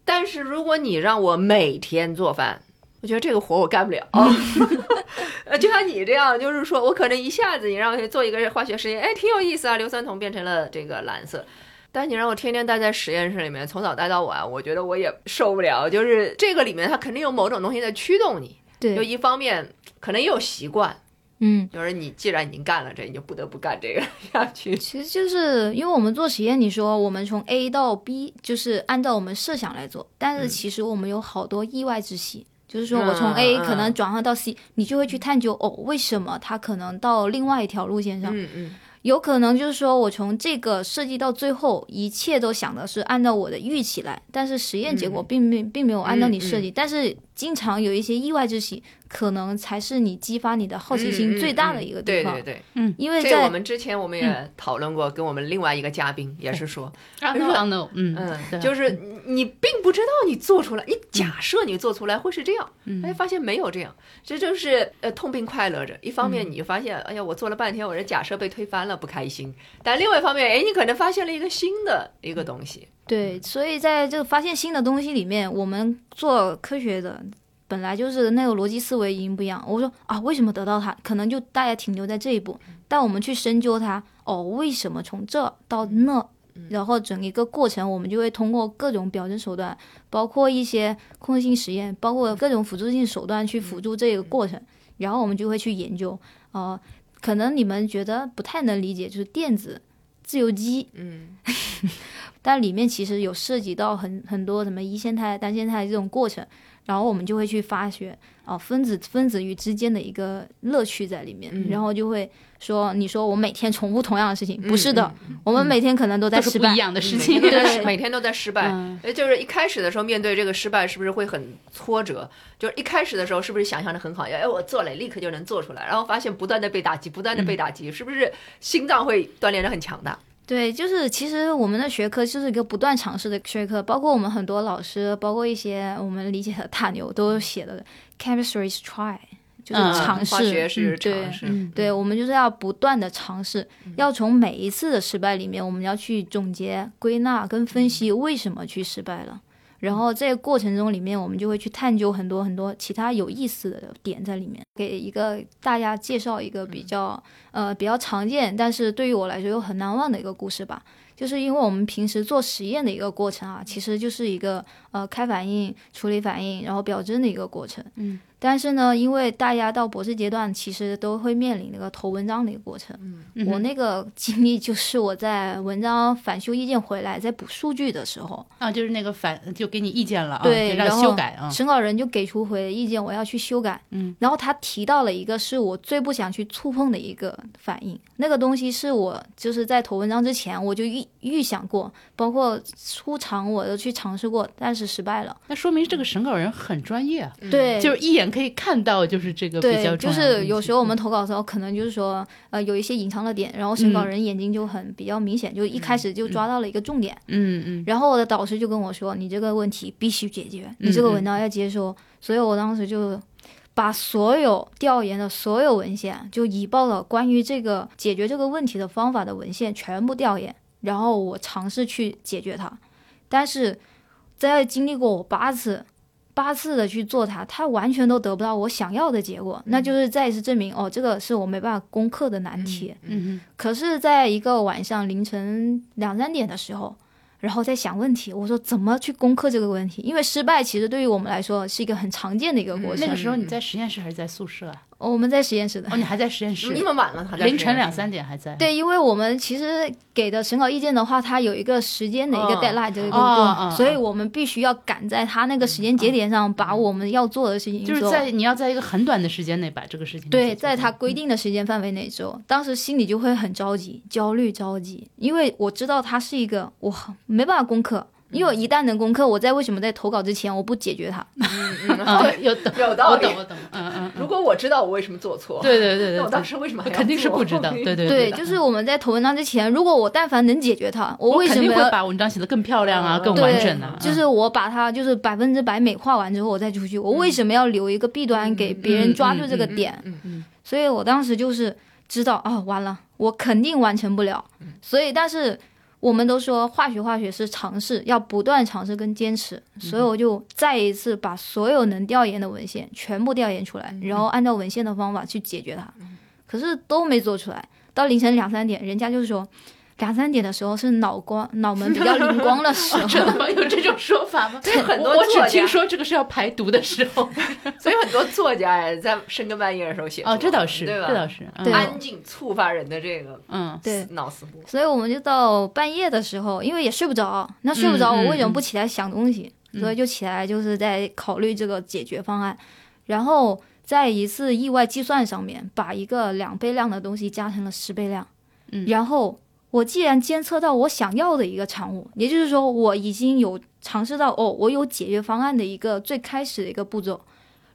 但是如果你让我每天做饭，我觉得这个活我干不了。呃，就像你这样，就是说我可能一下子你让我去做一个化学实验，哎，挺有意思啊，硫酸铜变成了这个蓝色。但你让我天天待在实验室里面，从早待到晚，我觉得我也受不了。就是这个里面它肯定有某种东西在驱动你。对，就一方面可能也有习惯，嗯，就是你既然已经干了这，你就不得不干这个 下去。其实就是因为我们做实验，你说我们从 A 到 B 就是按照我们设想来做，但是其实我们有好多意外之喜。就是说我从 A 可能转换到 C，你就会去探究哦，为什么它可能到另外一条路线上？嗯嗯，有可能就是说我从这个设计到最后，一切都想的是按照我的预期来，但是实验结果并没并没有按照你设计，但是。经常有一些意外之喜，可能才是你激发你的好奇心最大的一个地方。对对对，嗯，因为在我们之前我们也讨论过，跟我们另外一个嘉宾也是说，啊，no，嗯嗯，就是你并不知道你做出来，你假设你做出来会是这样，哎，发现没有这样，这就是呃痛并快乐着。一方面你就发现，哎呀，我做了半天，我这假设被推翻了，不开心；但另外一方面，哎，你可能发现了一个新的一个东西。对，所以在这个发现新的东西里面，我们做科学的本来就是那个逻辑思维已经不一样。我说啊，为什么得到它？可能就大家停留在这一步，但我们去深究它，哦，为什么从这到那，然后整一个过程，我们就会通过各种表征手段，包括一些控制性实验，包括各种辅助性手段去辅助这个过程，然后我们就会去研究。呃，可能你们觉得不太能理解，就是电子自由基，嗯。但里面其实有涉及到很很多什么一线态、单线态这种过程，然后我们就会去发掘啊分子分子与之间的一个乐趣在里面，然后就会说，你说我每天重复同样的事情，不是的，我们每天可能都在失败一样的。事情，对，每天都在失败。哎，就是一开始的时候面对这个失败，是不是会很挫折？就是一开始的时候是不是想象的很好，哎，我做了立刻就能做出来，然后发现不断的被打击，不断的被打击，是不是心脏会锻炼的很强大？对，就是其实我们的学科就是一个不断尝试的学科，包括我们很多老师，包括一些我们理解的大牛都写的 chemistry is try，就是尝试，化学是尝试，对，我们就是要不断的尝试，要从每一次的失败里面，我们要去总结、归纳跟分析为什么去失败了。然后这个过程中里面，我们就会去探究很多很多其他有意思的点在里面，给一个大家介绍一个比较呃比较常见，但是对于我来说又很难忘的一个故事吧。就是因为我们平时做实验的一个过程啊，其实就是一个呃开反应、处理反应，然后表征的一个过程。嗯。但是呢，因为大家到博士阶段，其实都会面临那个投文章的一个过程。嗯，我那个经历就是我在文章返修意见回来，在补数据的时候啊，就是那个返就给你意见了，对，然后修改啊，审稿人就给出回意见，我要去修改。嗯，然后他提到了一个是我最不想去触碰的一个反应，那个东西是我就是在投文章之前我就预预想过，包括出场我都去尝试过，但是失败了。那说明这个审稿人很专业啊，对，就是一眼。可以看到，就是这个比较就是有时候我们投稿的时候，可能就是说，呃，有一些隐藏的点，然后审稿人眼睛就很比较明显，就一开始就抓到了一个重点。嗯嗯。然后我的导师就跟我说：“你这个问题必须解决，你这个文章要接收。”所以我当时就把所有调研的所有文献，就已报了关于这个解决这个问题的方法的文献全部调研，然后我尝试去解决它。但是在经历过我八次。八次的去做它，它完全都得不到我想要的结果，那就是再一次证明哦，这个是我没办法攻克的难题。嗯可是，在一个晚上凌晨两三点的时候，然后在想问题，我说怎么去攻克这个问题？因为失败其实对于我们来说是一个很常见的一个过程。那个时候你在实验室还是在宿舍啊？我们在实验室的哦，你还在实验室？那么晚了，凌晨两三点还在？对，因为我们其实给的审稿意见的话，它有一个时间的一个 deadline 这个过，所以我们必须要赶在他那个时间节点上，把我们要做的事情就是在你要在一个很短的时间内把这个事情对，在他规定的时间范围内做。当时心里就会很着急、焦虑、着急，因为我知道他是一个我没办法攻克。因为一旦能攻克，我在为什么在投稿之前我不解决它？嗯 嗯，有有道理，我懂我懂，嗯嗯。如果我知道我为什么做错，对对对对，我当时为什么肯定是不知道？对对对，就是我们在投文章之前，如果我但凡能解决它，我为什么会把文章写得更漂亮啊，更完整呢？就是我把它就是百分之百美化完之后，我再出去，我为什么要留一个弊端给别人抓住这个点？嗯嗯。所以我当时就是知道啊，完了，我肯定完成不了。所以，但是。我们都说化学化学是尝试，要不断尝试跟坚持，所以我就再一次把所有能调研的文献全部调研出来，然后按照文献的方法去解决它，可是都没做出来。到凌晨两三点，人家就是说。两三点的时候是脑光脑门比较灵光的时候，真的吗？有这种说法吗？对，很多我只听说这个是要排毒的时候，所以很多作家也在深更半夜的时候写。哦，这倒是，对吧？这倒是，安静触发人的这个嗯，对脑死波。所以我们就到半夜的时候，因为也睡不着，那睡不着，我为什么不起来想东西？所以就起来，就是在考虑这个解决方案，然后在一次意外计算上面，把一个两倍量的东西加成了十倍量，嗯然后。我既然监测到我想要的一个产物，也就是说我已经有尝试到哦，我有解决方案的一个最开始的一个步骤，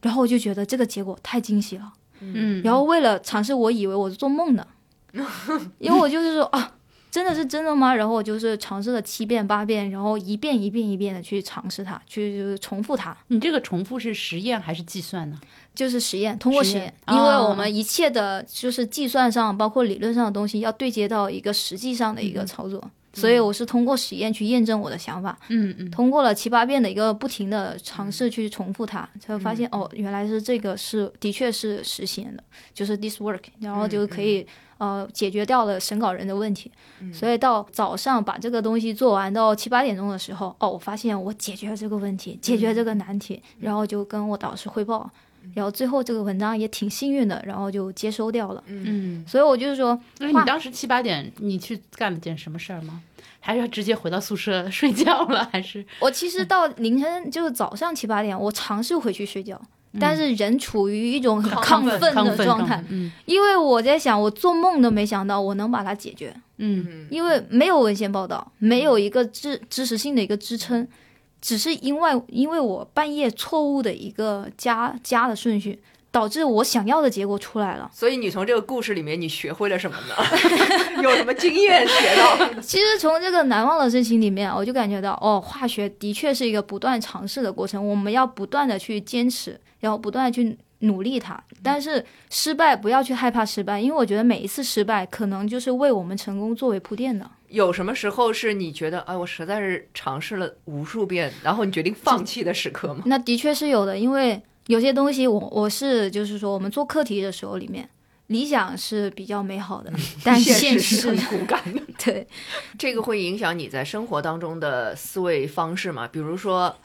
然后我就觉得这个结果太惊喜了。嗯，然后为了尝试，我以为我是做梦的，因为我就是说啊。真的是真的吗？然后我就是尝试了七遍八遍，然后一遍一遍一遍的去尝试它，去就是重复它。你这个重复是实验还是计算呢？就是实验，通过实验，因为我们一切的就是计算上，包括理论上的东西，要对接到一个实际上的一个操作，所以我是通过实验去验证我的想法。嗯嗯。通过了七八遍的一个不停的尝试去重复它，才发现哦，原来是这个是的确是实现的，就是 this work，然后就可以。呃，解决掉了审稿人的问题，所以到早上把这个东西做完，到七八点钟的时候，哦，我发现我解决了这个问题，解决这个难题，然后就跟我导师汇报，然后最后这个文章也挺幸运的，然后就接收掉了。嗯，所以我就是说，那你当时七八点你去干了件什么事儿吗？还是直接回到宿舍睡觉了？还是？我其实到凌晨就是早上七八点，我尝试回去睡觉。但是人处于一种很亢奋。的状态，因为我在想，我做梦都没想到我能把它解决。嗯，因为没有文献报道，没有一个知知识性的一个支撑，只是因为因为我半夜错误的一个加加的顺序。导致我想要的结果出来了，所以你从这个故事里面你学会了什么呢？有什么经验学到？其实从这个难忘的事情里面，我就感觉到，哦，化学的确是一个不断尝试的过程，我们要不断的去坚持，然后不断的去努力它。但是失败不要去害怕失败，因为我觉得每一次失败可能就是为我们成功作为铺垫的。有什么时候是你觉得，哎，我实在是尝试了无数遍，然后你决定放弃的时刻吗？那的确是有的，因为。有些东西，我我是就是说，我们做课题的时候，里面理想是比较美好的，但现实是很骨感的。对，这个会影响你在生活当中的思维方式吗？比如说，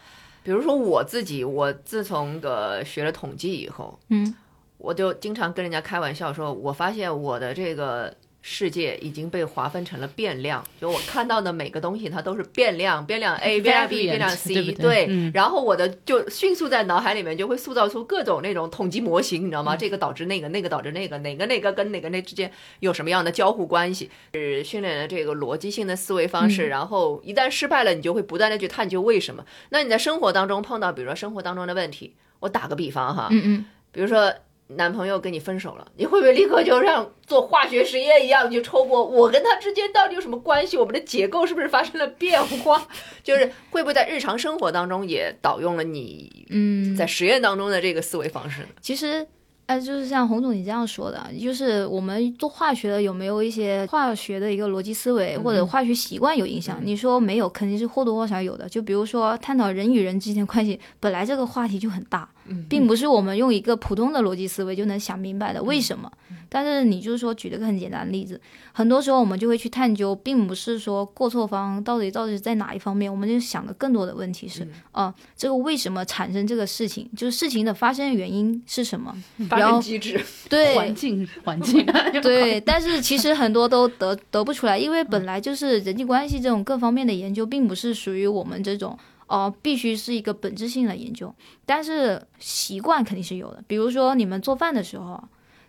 比如说我自己，我自从个学了统计以后，嗯，我就经常跟人家开玩笑说，我发现我的这个。世界已经被划分成了变量，就我看到的每个东西，它都是变量，变量 A、变量 B、变量 C，对。然后我的就迅速在脑海里面就会塑造出各种那种统计模型，你知道吗？这个导致那个，那个导致那个，哪个哪个跟哪个那之间有什么样的交互关系？是训练的这个逻辑性的思维方式。然后一旦失败了，你就会不断的去探究为什么。那你在生活当中碰到，比如说生活当中的问题，我打个比方哈，嗯嗯，比如说。男朋友跟你分手了，你会不会立刻就像做化学实验一样，就抽过我跟他之间到底有什么关系？我们的结构是不是发生了变化？就是会不会在日常生活当中也导用了你嗯在实验当中的这个思维方式呢？其实。哎，就是像洪总你这样说的，就是我们做化学的有没有一些化学的一个逻辑思维或者化学习惯有影响？你说没有，肯定是或多或少有的。就比如说探讨人与人之间关系，本来这个话题就很大，并不是我们用一个普通的逻辑思维就能想明白的。为什么？但是你就是说举了个很简单的例子，很多时候我们就会去探究，并不是说过错方到底到底在哪一方面，我们就想的更多的问题是啊，这个为什么产生这个事情？就是事情的发生原因是什么？然后机制对环境环境 对，但是其实很多都得得不出来，因为本来就是人际关系这种各方面的研究，并不是属于我们这种哦，必须是一个本质性的研究。但是习惯肯定是有的，比如说你们做饭的时候。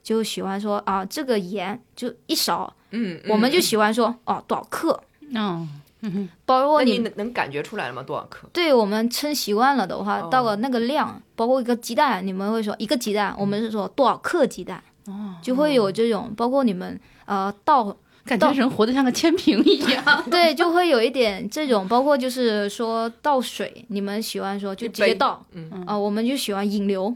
就喜欢说啊，这个盐就一勺，嗯，我们就喜欢说哦，多少克？嗯，包括你能能感觉出来了吗？多少克？对我们称习惯了的话，到了那个量，包括一个鸡蛋，你们会说一个鸡蛋，我们是说多少克鸡蛋？哦，就会有这种，包括你们呃倒，感觉人活得像个千平一样。对，就会有一点这种，包括就是说倒水，你们喜欢说就直接倒，嗯。啊，我们就喜欢引流。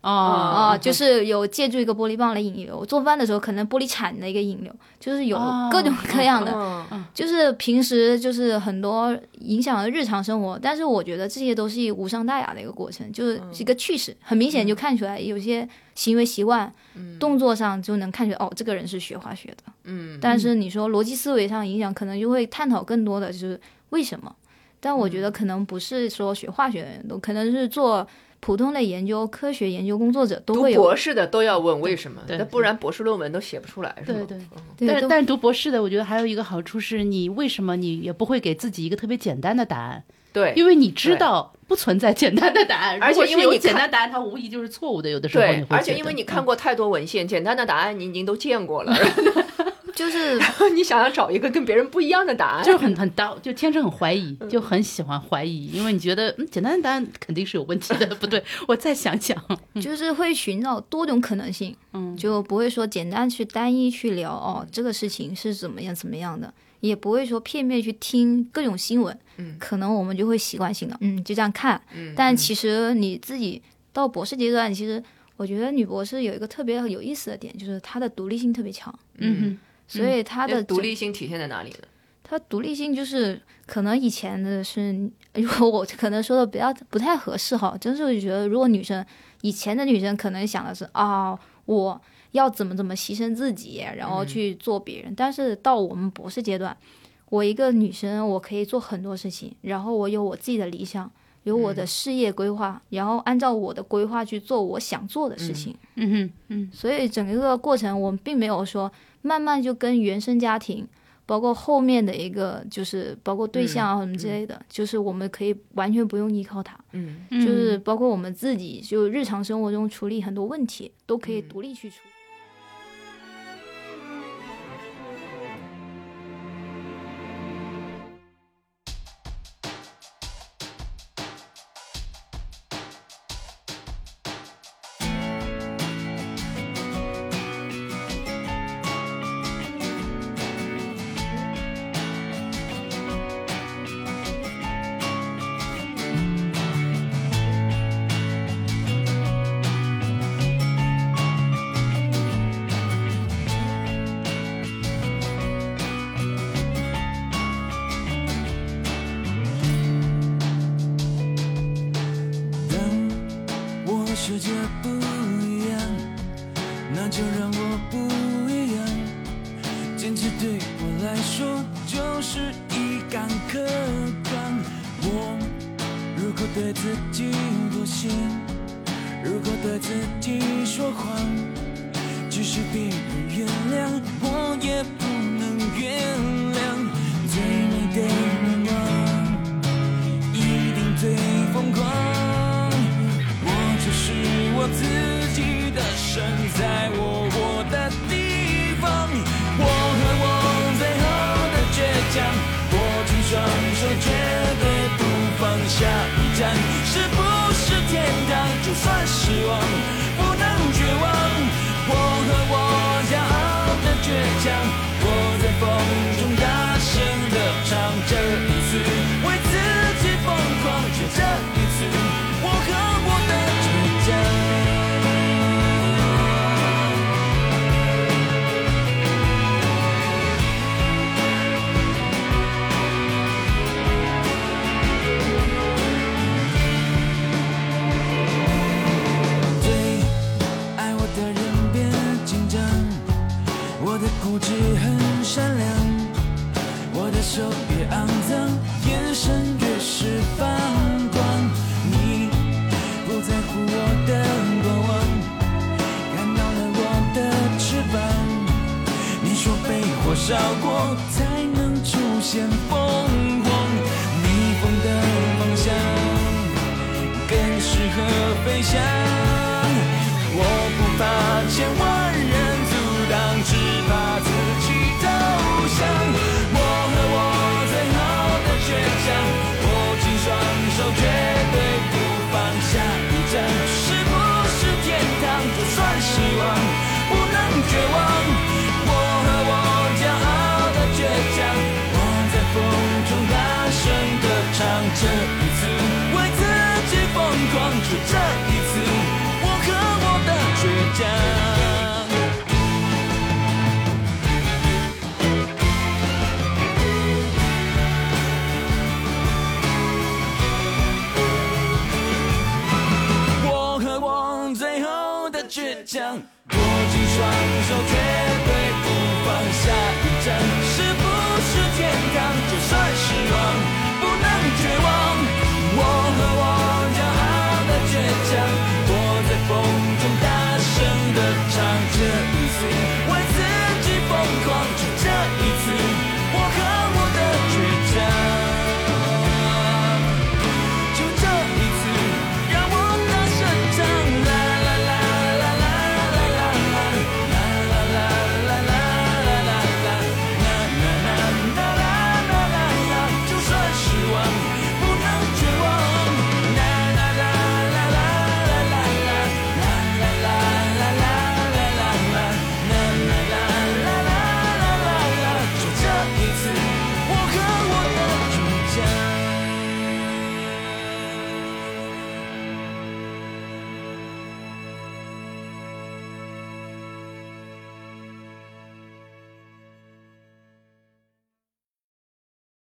哦。啊，就是有借助一个玻璃棒来引流，做饭的时候可能玻璃铲的一个引流，就是有各种各样的，就是平时就是很多影响了日常生活，但是我觉得这些都是无伤大雅的一个过程，就是一个趣事，很明显就看出来有些行为习惯、动作上就能看出来，哦，这个人是学化学的，嗯，但是你说逻辑思维上影响，可能就会探讨更多的就是为什么，但我觉得可能不是说学化学的人都可能是做。普通的研究科学研究工作者都会有博士的都要问为什么，那不然博士论文都写不出来，是吗？对对。但是但是读博士的，我觉得还有一个好处是，你为什么你也不会给自己一个特别简单的答案？对，因为你知道不存在简单的答案，而且因为你简单答案它无疑就是错误的，有的时候。对，而且因为你看过太多文献，简单的答案你已经都见过了。就是你想要找一个跟别人不一样的答案，就很很刀，就天生很怀疑，就很喜欢怀疑，因为你觉得嗯，简单的答案肯定是有问题的，不对，我再想想，就是会寻找多种可能性，嗯，就不会说简单去单一去聊哦，这个事情是怎么样怎么样的，也不会说片面去听各种新闻，嗯，可能我们就会习惯性的，嗯，就这样看，嗯，但其实你自己到博士阶段，其实。我觉得女博士有一个特别有意思的点，就是她的独立性特别强。嗯，所以她的独立性体现在哪里呢？她独立性就是可能以前的是，如果我可能说的比较不太合适哈，真是觉得如果女生以前的女生可能想的是啊，我要怎么怎么牺牲自己，然后去做别人。但是到我们博士阶段，我一个女生，我可以做很多事情，然后我有我自己的理想。有我的事业规划，然后按照我的规划去做我想做的事情。嗯哼，嗯，所以整个过程我们并没有说慢慢就跟原生家庭，包括后面的一个就是包括对象啊什么之类的，就是我们可以完全不用依靠他。嗯，就是包括我们自己就日常生活中处理很多问题都可以独立去处理。对自己说谎即使别人原谅我也不能原谅。最美的愿望一定最疯狂。我就是我自己的神在我算失望。过才能出现凤凰，逆风的方向更适合飞翔。我不怕千万